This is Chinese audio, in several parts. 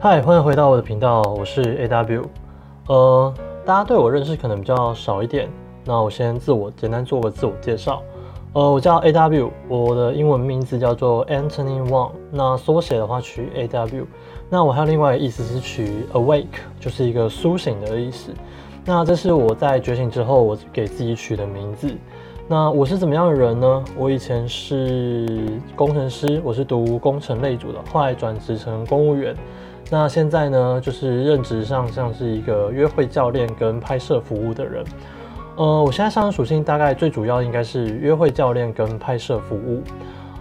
嗨，欢迎回到我的频道，我是 AW。呃，大家对我认识可能比较少一点，那我先自我简单做个自我介绍。呃，我叫 AW，我的英文名字叫做 Anthony Wang，那缩写的话取 AW。那我还有另外一个意思是取 Awake，就是一个苏醒的意思。那这是我在觉醒之后我给自己取的名字。那我是怎么样的人呢？我以前是工程师，我是读工程类组的，后来转职成公务员。那现在呢，就是任职上像是一个约会教练跟拍摄服务的人。呃，我现在上的属性大概最主要应该是约会教练跟拍摄服务。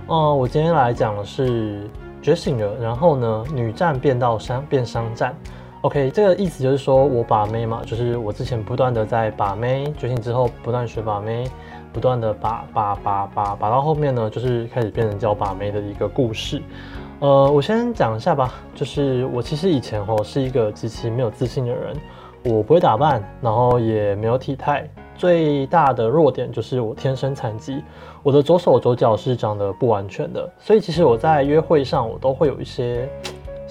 呃，我今天来讲的是觉醒了，然后呢，女战变到商变商战。OK，这个意思就是说我把妹嘛，就是我之前不断的在把妹，觉醒之后不断学把妹。不断的把把把把把到后面呢，就是开始变成教把妹的一个故事。呃，我先讲一下吧，就是我其实以前哦是一个极其没有自信的人，我不会打扮，然后也没有体态，最大的弱点就是我天生残疾，我的左手左脚是长得不完全的，所以其实我在约会上我都会有一些。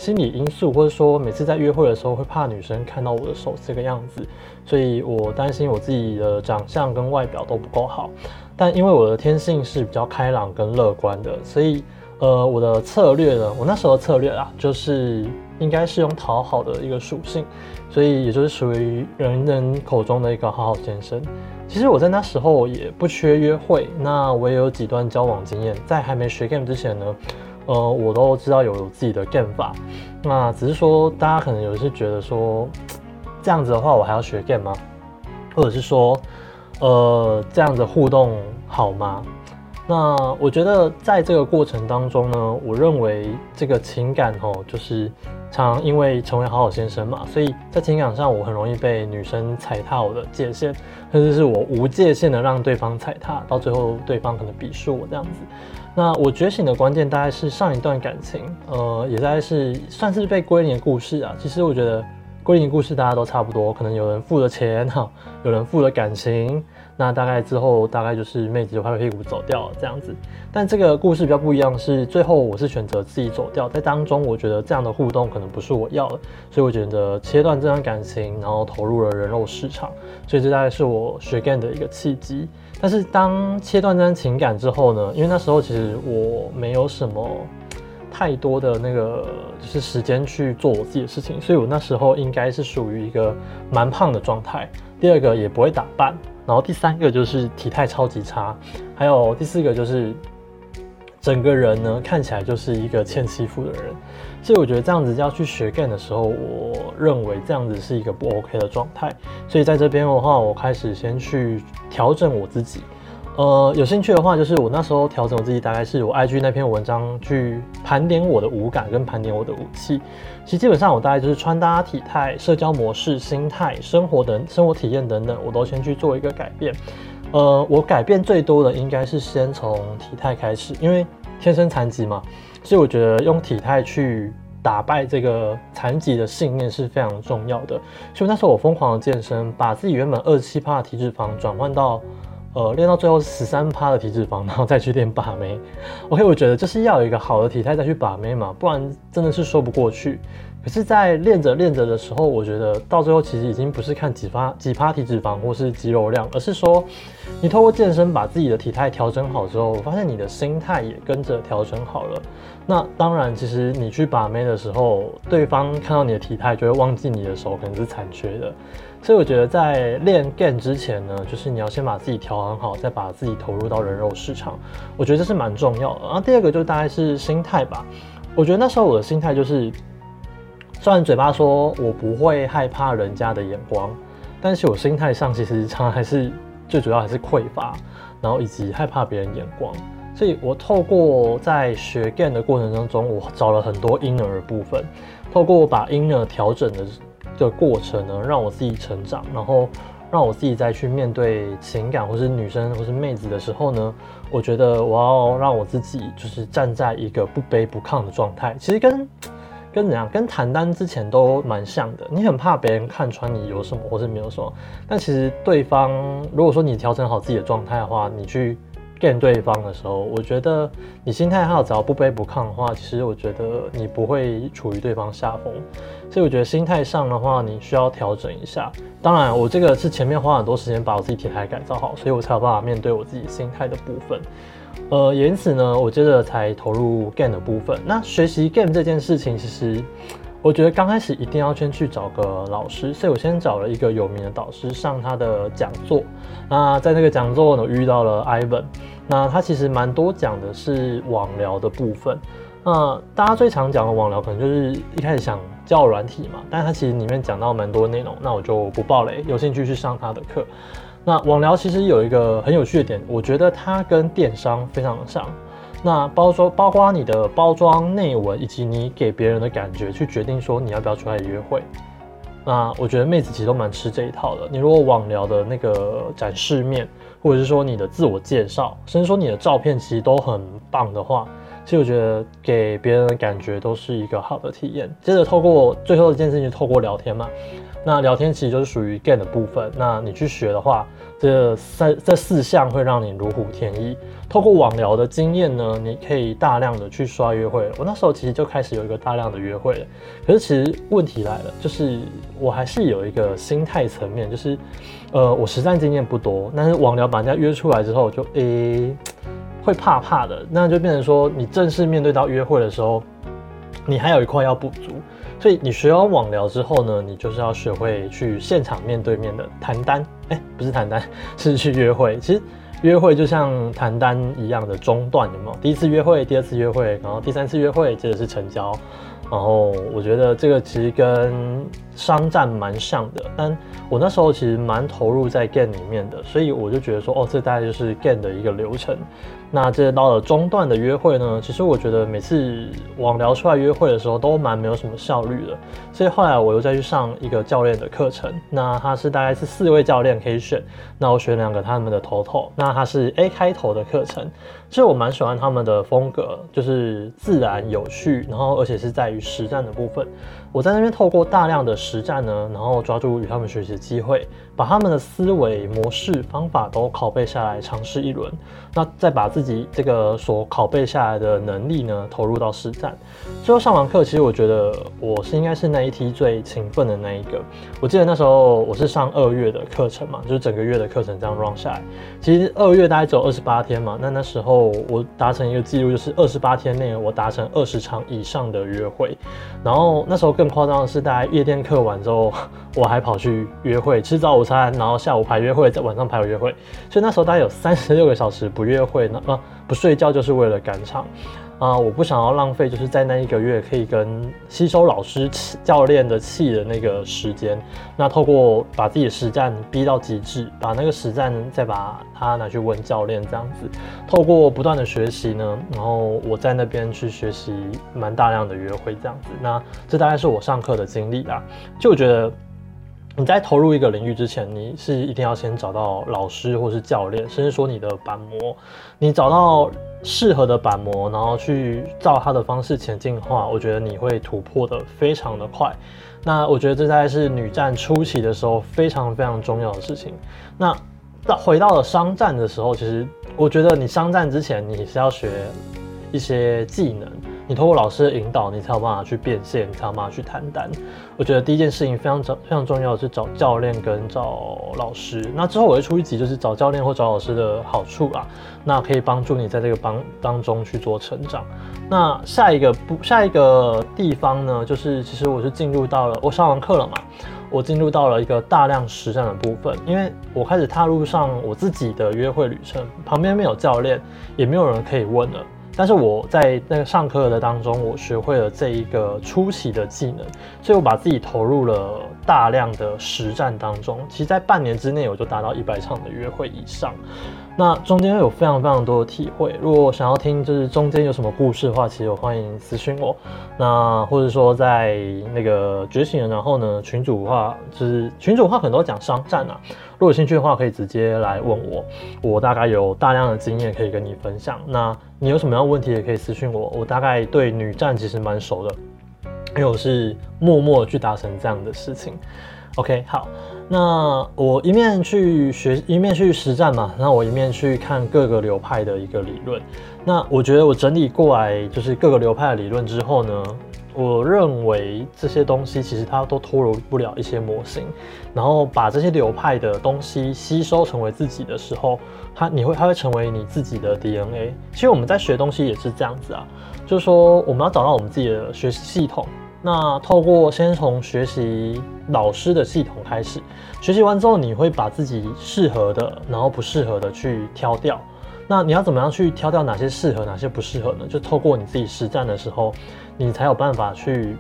心理因素，或者说每次在约会的时候会怕女生看到我的手这个样子，所以我担心我自己的长相跟外表都不够好。但因为我的天性是比较开朗跟乐观的，所以呃我的策略呢，我那时候策略啊，就是应该是用讨好的一个属性，所以也就是属于人人口中的一个好好先生。其实我在那时候也不缺约会，那我也有几段交往经验，在还没学 game 之前呢。呃，我都知道有自己的 game 法，那只是说大家可能有些觉得说，这样子的话我还要学 game 吗？或者是说，呃，这样子互动好吗？那我觉得在这个过程当中呢，我认为这个情感哦，就是常因为成为好好先生嘛，所以在情感上我很容易被女生踩踏我的界限，甚至是我无界限的让对方踩踏，到最后对方可能鄙视我这样子。那我觉醒的关键大概是上一段感情，呃，也大概是算是被归零的故事啊。其实我觉得归零故事大家都差不多，可能有人付了钱哈，有人付了感情，那大概之后大概就是妹子就拍拍屁股走掉了这样子。但这个故事比较不一样，是最后我是选择自己走掉，在当中我觉得这样的互动可能不是我要的，所以我觉得切断这段感情，然后投入了人肉市场，所以这大概是我学 game 的一个契机。但是当切断这段情感之后呢？因为那时候其实我没有什么太多的那个就是时间去做我自己的事情，所以我那时候应该是属于一个蛮胖的状态。第二个也不会打扮，然后第三个就是体态超级差，还有第四个就是整个人呢看起来就是一个欠欺负的人。所以我觉得这样子要去学 game 的时候，我认为这样子是一个不 OK 的状态。所以在这边的话，我开始先去调整我自己。呃，有兴趣的话，就是我那时候调整我自己，大概是我 IG 那篇文章去盘点我的五感跟盘点我的武器。其实基本上我大概就是穿搭、体态、社交模式、心态、生活等生活体验等等，我都先去做一个改变。呃，我改变最多的应该是先从体态开始，因为天生残疾嘛。所以我觉得用体态去打败这个残疾的信念是非常重要的。所以那时候我疯狂的健身，把自己原本二十七趴的体脂肪转换到，呃，练到最后十三趴的体脂肪，然后再去练把妹。OK，我觉得就是要有一个好的体态再去把妹嘛，不然真的是说不过去。可是，在练着练着的时候，我觉得到最后其实已经不是看几发几趴体脂肪或是肌肉量，而是说，你透过健身把自己的体态调整好之后，我发现你的心态也跟着调整好了。那当然，其实你去把妹的时候，对方看到你的体态就会忘记你的手可能是残缺的。所以我觉得在练 game 之前呢，就是你要先把自己调很好，再把自己投入到人肉市场。我觉得这是蛮重要的。然后第二个就大概是心态吧。我觉得那时候我的心态就是。虽然嘴巴说我不会害怕人家的眼光，但是我心态上其实常常还是最主要还是匮乏，然后以及害怕别人眼光。所以我透过在学 game 的过程当中，我找了很多婴儿部分，透过把婴儿调整的的过程呢，让我自己成长，然后让我自己再去面对情感或是女生或是妹子的时候呢，我觉得我要让我自己就是站在一个不卑不亢的状态。其实跟跟怎样？跟谈单之前都蛮像的。你很怕别人看穿你有什么或是没有什么，但其实对方如果说你调整好自己的状态的话，你去干对方的时候，我觉得你心态好，只要不卑不亢的话，其实我觉得你不会处于对方下风。所以我觉得心态上的话，你需要调整一下。当然，我这个是前面花很多时间把我自己体态改造好，所以我才有办法面对我自己心态的部分。呃，因此呢，我接着才投入 game 的部分。那学习 game 这件事情，其实。我觉得刚开始一定要先去找个老师，所以我先找了一个有名的导师上他的讲座。那在那个讲座呢，遇到了 Ivan。那他其实蛮多讲的是网聊的部分。那大家最常讲的网聊，可能就是一开始想教软体嘛，但他其实里面讲到蛮多内容。那我就不爆雷，有兴趣去上他的课。那网聊其实有一个很有趣的点，我觉得它跟电商非常像。那包装包括你的包装内文，以及你给别人的感觉，去决定说你要不要出来约会。那我觉得妹子其实都蛮吃这一套的。你如果网聊的那个展示面，或者是说你的自我介绍，甚至说你的照片其实都很棒的话，其实我觉得给别人的感觉都是一个好的体验。接着透过最后一件事情，透过聊天嘛。那聊天其实就是属于 gain 的部分。那你去学的话，这三这四项会让你如虎添翼。透过网聊的经验呢，你可以大量的去刷约会。我那时候其实就开始有一个大量的约会了。可是其实问题来了，就是我还是有一个心态层面，就是呃，我实战经验不多，但是网聊把人家约出来之后，就诶会怕怕的。那就变成说，你正式面对到约会的时候，你还有一块要补足。所以你学完网聊之后呢，你就是要学会去现场面对面的谈单，哎，不是谈单，是去约会。其实约会就像谈单一样的中断，有没有？第一次约会，第二次约会，然后第三次约会，接着是成交。然后我觉得这个其实跟商战蛮像的，但我那时候其实蛮投入在 game 里面的，所以我就觉得说，哦，这大概就是 game 的一个流程。那这到了中段的约会呢，其实我觉得每次网聊出来约会的时候都蛮没有什么效率的，所以后来我又再去上一个教练的课程。那他是大概是四位教练可以选，那我选两个他们的头头，那他是 A 开头的课程，其实我蛮喜欢他们的风格，就是自然有趣，然后而且是在于实战的部分。我在那边透过大量的实战呢，然后抓住与他们学习的机会，把他们的思维模式、方法都拷贝下来，尝试一轮，那再把自自己这个所拷贝下来的能力呢，投入到实战。最后上完课，其实我觉得我是应该是那一梯最勤奋的那一个。我记得那时候我是上二月的课程嘛，就是整个月的课程这样 run 下来，其实二月大概只有二十八天嘛，那那时候我达成一个记录，就是二十八天内我达成二十场以上的约会，然后那时候更夸张的是，大家夜店课完之后，我还跑去约会，吃早午餐，然后下午排约会，在晚上排约会，所以那时候大概有三十六个小时不约会，不睡觉就是为了赶场。啊，我不想要浪费，就是在那一个月可以跟吸收老师教练的气的那个时间。那透过把自己的实战逼到极致，把那个实战再把它拿去问教练，这样子，透过不断的学习呢，然后我在那边去学习蛮大量的约会，这样子。那这大概是我上课的经历啦。就觉得。你在投入一个领域之前，你是一定要先找到老师或是教练，甚至说你的板模，你找到适合的板模，然后去照他的方式前进的话，我觉得你会突破的非常的快。那我觉得这大概是女战初期的时候非常非常重要的事情。那到回到了商战的时候，其实我觉得你商战之前你是要学一些技能。你通过老师的引导，你才有办法去变现，你才有办法去谈单。我觉得第一件事情非常重、非常重要的是找教练跟找老师。那之后我会出一集，就是找教练或找老师的好处啊，那可以帮助你在这个帮当中去做成长。那下一个不下一个地方呢，就是其实我是进入到了我上完课了嘛，我进入到了一个大量实战的部分，因为我开始踏入上我自己的约会旅程，旁边没有教练，也没有人可以问了。但是我在那个上课的当中，我学会了这一个初期的技能，所以我把自己投入了大量的实战当中。其实，在半年之内，我就达到一百场的约会以上。那中间有非常非常多的体会。如果想要听就是中间有什么故事的话，其实我欢迎私讯我。那或者说在那个觉醒，然后呢群主的话，就是群主的话可能都讲商战啊。如果有兴趣的话，可以直接来问我。我大概有大量的经验可以跟你分享。那你有什么样的问题也可以私讯我。我大概对女战其实蛮熟的，因为我是默默去达成这样的事情。OK，好，那我一面去学，一面去实战嘛，那我一面去看各个流派的一个理论。那我觉得我整理过来就是各个流派的理论之后呢，我认为这些东西其实它都脱离不了一些模型，然后把这些流派的东西吸收成为自己的时候，它你会它会成为你自己的 DNA。其实我们在学东西也是这样子啊，就是说我们要找到我们自己的学习系统。那透过先从学习老师的系统开始，学习完之后，你会把自己适合的，然后不适合的去挑掉。那你要怎么样去挑掉哪些适合，哪些不适合呢？就透过你自己实战的时候，你才有办法去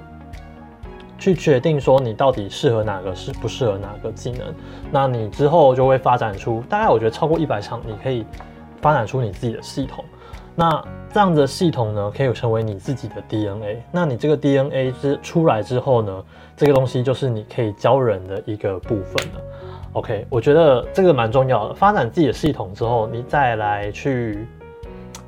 去决定说你到底适合哪个，是不适合哪个技能。那你之后就会发展出大概我觉得超过一百场，你可以发展出你自己的系统。那这样的系统呢，可以成为你自己的 DNA。那你这个 DNA 之出来之后呢，这个东西就是你可以教人的一个部分了。OK，我觉得这个蛮重要的。发展自己的系统之后，你再来去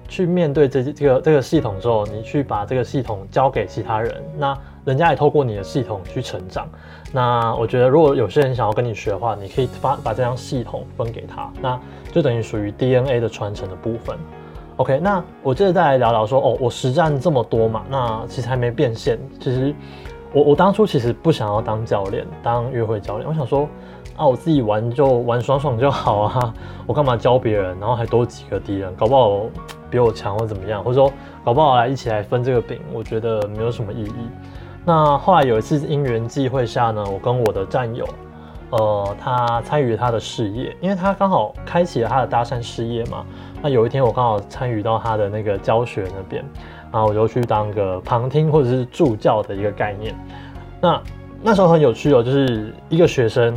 去面对这这个这个系统之后，你去把这个系统交给其他人，那人家也透过你的系统去成长。那我觉得，如果有些人想要跟你学的话，你可以发把这张系统分给他，那就等于属于 DNA 的传承的部分。OK，那我接着再来聊聊说，哦，我实战这么多嘛，那其实还没变现。其实我我当初其实不想要当教练，当约会教练。我想说，啊，我自己玩就玩爽爽就好啊，我干嘛教别人，然后还多几个敌人，搞不好比我强或怎么样，或者说搞不好来一起来分这个饼，我觉得没有什么意义。那后来有一次因缘际会下呢，我跟我的战友，呃，他参与他的事业，因为他刚好开启了他的搭讪事业嘛。那有一天我刚好参与到他的那个教学那边，然后我就去当个旁听或者是助教的一个概念。那那时候很有趣哦，就是一个学生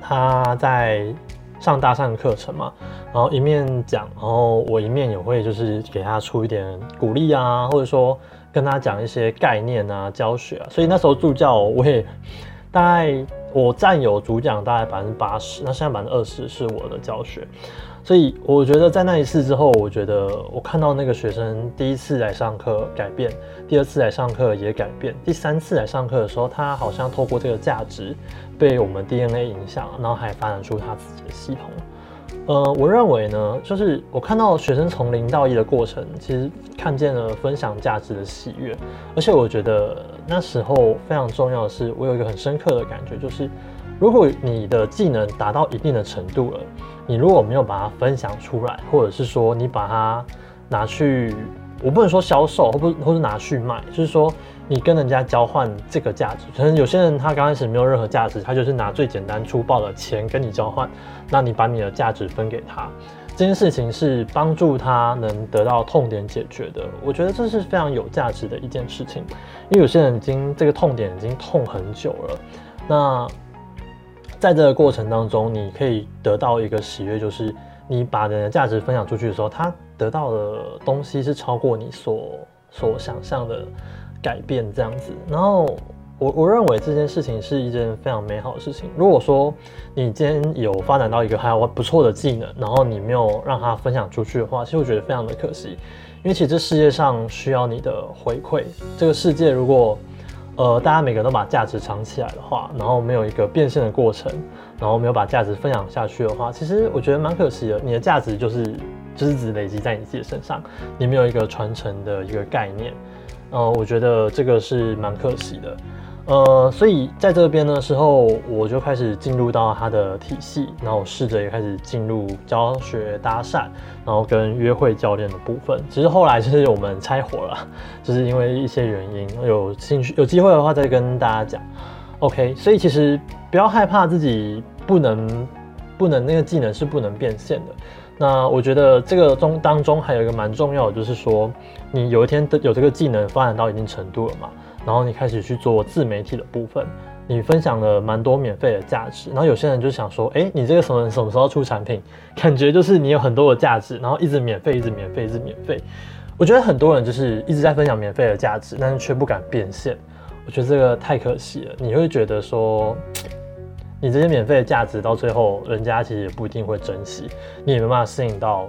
他在上搭讪课程嘛，然后一面讲，然后我一面也会就是给他出一点鼓励啊，或者说跟他讲一些概念啊、教学啊。所以那时候助教我也大概我占有主讲大概百分之八十，那现在百分之二十是我的教学。所以我觉得在那一次之后，我觉得我看到那个学生第一次来上课改变，第二次来上课也改变，第三次来上课的时候，他好像透过这个价值被我们 DNA 影响，然后还发展出他自己的系统。呃，我认为呢，就是我看到学生从零到一的过程，其实看见了分享价值的喜悦，而且我觉得那时候非常重要的是，我有一个很深刻的感觉，就是如果你的技能达到一定的程度了。你如果没有把它分享出来，或者是说你把它拿去，我不能说销售，或不或是拿去卖，就是说你跟人家交换这个价值。可能有些人他刚开始没有任何价值，他就是拿最简单粗暴的钱跟你交换，那你把你的价值分给他，这件事情是帮助他能得到痛点解决的。我觉得这是非常有价值的一件事情，因为有些人已经这个痛点已经痛很久了，那。在这个过程当中，你可以得到一个喜悦，就是你把人的价值分享出去的时候，他得到的东西是超过你所所想象的改变这样子。然后我我认为这件事情是一件非常美好的事情。如果说你今天有发展到一个还有不错的技能，然后你没有让他分享出去的话，其实我觉得非常的可惜，因为其实这世界上需要你的回馈。这个世界如果呃，大家每个人都把价值藏起来的话，然后没有一个变现的过程，然后没有把价值分享下去的话，其实我觉得蛮可惜的。你的价值就是就是只累积在你自己身上，你没有一个传承的一个概念，呃，我觉得这个是蛮可惜的。呃，所以在这边的时候，我就开始进入到他的体系，然后试着也开始进入教学搭讪，然后跟约会教练的部分。其实后来就是我们拆伙了，就是因为一些原因，有兴趣有机会的话再跟大家讲。OK，所以其实不要害怕自己不能不能那个技能是不能变现的。那我觉得这个中当中还有一个蛮重要的，就是说你有一天的有这个技能发展到一定程度了嘛。然后你开始去做自媒体的部分，你分享了蛮多免费的价值。然后有些人就想说，哎，你这个什么什么时候出产品？感觉就是你有很多的价值，然后一直免费，一直免费，一直免费。我觉得很多人就是一直在分享免费的价值，但是却不敢变现。我觉得这个太可惜了。你会觉得说，你这些免费的价值到最后，人家其实也不一定会珍惜，你也没办法吸引到，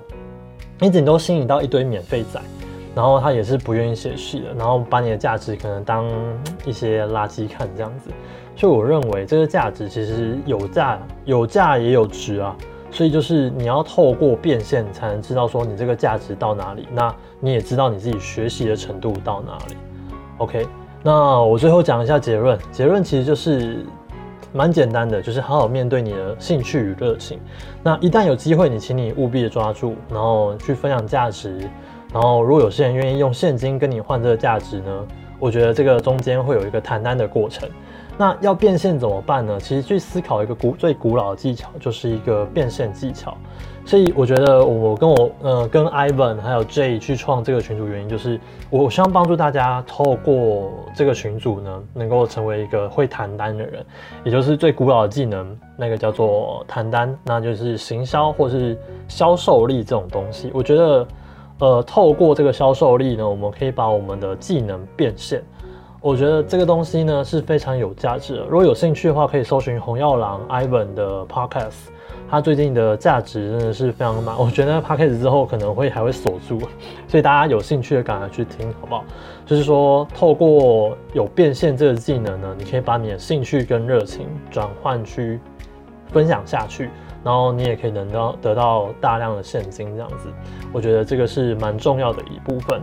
你顶多吸引到一堆免费仔。然后他也是不愿意写序的，然后把你的价值可能当一些垃圾看这样子。所以我认为这个价值其实有价有价也有值啊，所以就是你要透过变现才能知道说你这个价值到哪里，那你也知道你自己学习的程度到哪里。OK，那我最后讲一下结论，结论其实就是蛮简单的，就是好好面对你的兴趣与热情。那一旦有机会，你请你务必的抓住，然后去分享价值。然后如果有些人愿意用现金跟你换这个价值呢，我觉得这个中间会有一个谈单的过程。那要变现怎么办呢？其实去思考一个古最古老的技巧，就是一个变现技巧。所以我觉得我跟我呃跟 Ivan 还有 J 去创这个群组原因，就是我希望帮助大家透过这个群组呢，能够成为一个会谈单的人，也就是最古老的技能，那个叫做谈单，那就是行销或是销售力这种东西。我觉得呃透过这个销售力呢，我们可以把我们的技能变现。我觉得这个东西呢是非常有价值的。如果有兴趣的话，可以搜寻红药郎 Ivan 的 Podcast，他最近的价值真的是非常满。我觉得 Podcast 之后可能会还会锁住，所以大家有兴趣的赶快去听，好不好？就是说，透过有变现这个技能呢，你可以把你的兴趣跟热情转换去分享下去，然后你也可以能到得到大量的现金，这样子。我觉得这个是蛮重要的一部分。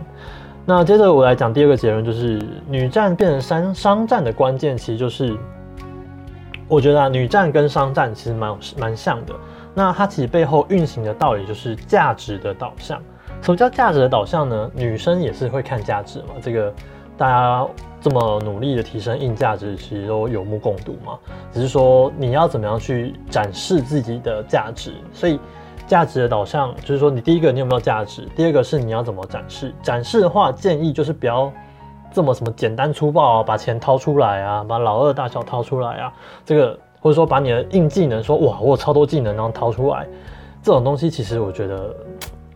那接着我来讲第二个结论，就是女战变成商商战的关键，其实就是，我觉得啊，女战跟商战其实蛮蛮像的。那它其实背后运行的道理就是价值的导向。什么叫价值的导向呢？女生也是会看价值嘛，这个大家这么努力的提升硬价值，其实都有目共睹嘛。只是说你要怎么样去展示自己的价值，所以。价值的导向就是说，你第一个你有没有价值？第二个是你要怎么展示？展示的话，建议就是不要这么什么简单粗暴啊，把钱掏出来啊，把老二大小掏出来啊，这个或者说把你的硬技能说哇，我有超多技能然后掏出来，这种东西其实我觉得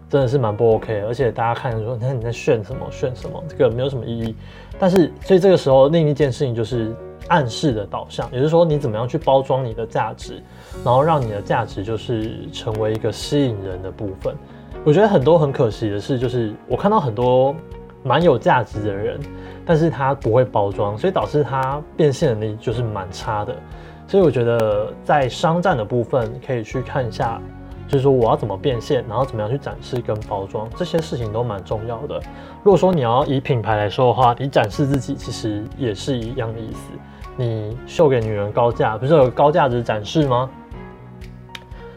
真的是蛮不 OK，而且大家看说那你在炫什么炫什么，这个没有什么意义。但是所以这个时候另一件事情就是。暗示的导向，也就是说，你怎么样去包装你的价值，然后让你的价值就是成为一个吸引人的部分。我觉得很多很可惜的是，就是我看到很多蛮有价值的人，但是他不会包装，所以导致他变现能力就是蛮差的。所以我觉得在商战的部分可以去看一下，就是说我要怎么变现，然后怎么样去展示跟包装这些事情都蛮重要的。如果说你要以品牌来说的话，你展示自己其实也是一样的意思。你秀给女人高价，不是有高价值展示吗？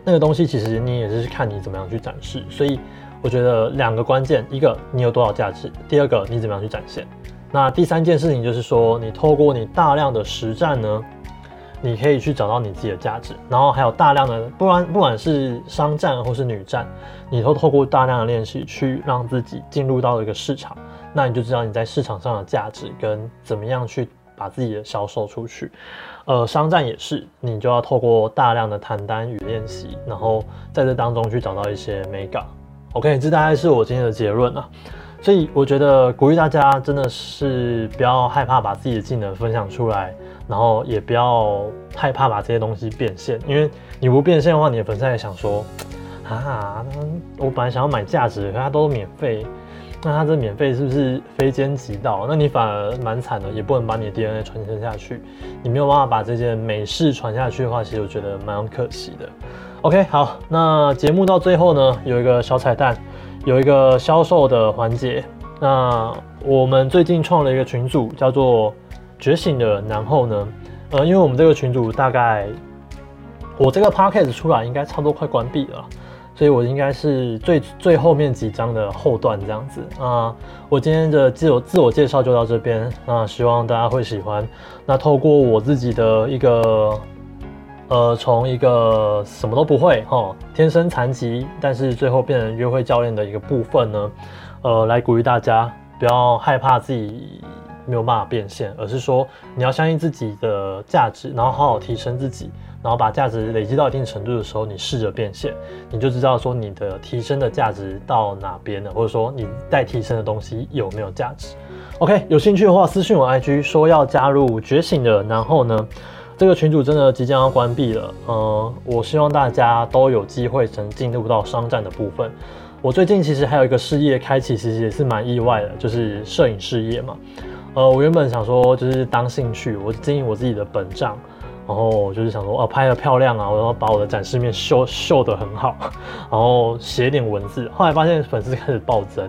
那个东西其实你也是看你怎么样去展示。所以我觉得两个关键，一个你有多少价值，第二个你怎么样去展现。那第三件事情就是说，你透过你大量的实战呢，你可以去找到你自己的价值。然后还有大量的，不管不管是商战或是女战，你都透过大量的练习去让自己进入到一个市场，那你就知道你在市场上的价值跟怎么样去。把自己的销售出去，呃，商战也是，你就要透过大量的谈单与练习，然后在这当中去找到一些美感。OK，这大概是我今天的结论啊。所以我觉得鼓励大家真的是不要害怕把自己的技能分享出来，然后也不要害怕把这些东西变现，因为你不变现的话，你的粉丝也想说，啊，我本来想要买价值，可它都免费。那他这免费是不是非奸即盗？那你反而蛮惨的，也不能把你的 DNA 传承下去。你没有办法把这件美事传下去的话，其实我觉得蛮可惜的。OK，好，那节目到最后呢，有一个小彩蛋，有一个销售的环节。那我们最近创了一个群组，叫做“觉醒的”。然后呢，呃，因为我们这个群组大概我这个 podcast 出来，应该差不多快关闭了。所以我应该是最最后面几章的后段这样子啊。我今天的自我自我介绍就到这边那希望大家会喜欢。那透过我自己的一个呃，从一个什么都不会哈，天生残疾，但是最后变成约会教练的一个部分呢，呃，来鼓励大家不要害怕自己没有办法变现，而是说你要相信自己的价值，然后好好提升自己。然后把价值累积到一定程度的时候，你试着变现，你就知道说你的提升的价值到哪边了，或者说你待提升的东西有没有价值。OK，有兴趣的话私信我 IG 说要加入觉醒的，然后呢，这个群组真的即将要关闭了。嗯，我希望大家都有机会能进入到商战的部分。我最近其实还有一个事业开启，其实也是蛮意外的，就是摄影事业嘛。呃，我原本想说就是当兴趣，我经营我自己的本账，然后就是想说哦拍的漂亮啊，我要把我的展示面秀秀得很好，然后写点文字。后来发现粉丝开始暴增，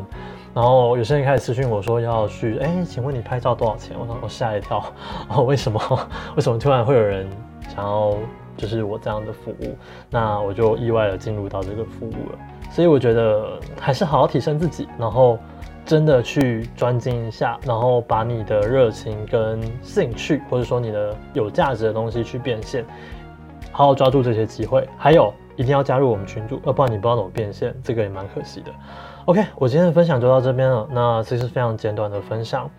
然后有些人开始私讯我说要去，哎，请问你拍照多少钱？我说我吓一跳，哦，为什么？为什么突然会有人想要就是我这样的服务？那我就意外的进入到这个服务了。所以我觉得还是好好提升自己，然后真的去专精一下，然后把你的热情跟兴趣，或者说你的有价值的东西去变现，好好抓住这些机会。还有一定要加入我们群组，要不然你不知道怎么变现，这个也蛮可惜的。OK，我今天的分享就到这边了。那其实非常简短的分享，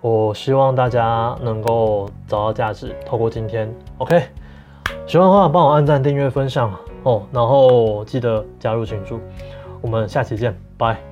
我希望大家能够找到价值，透过今天。OK，喜欢的话帮我按赞、订阅、分享。哦，然后记得加入群组，我们下期见，拜。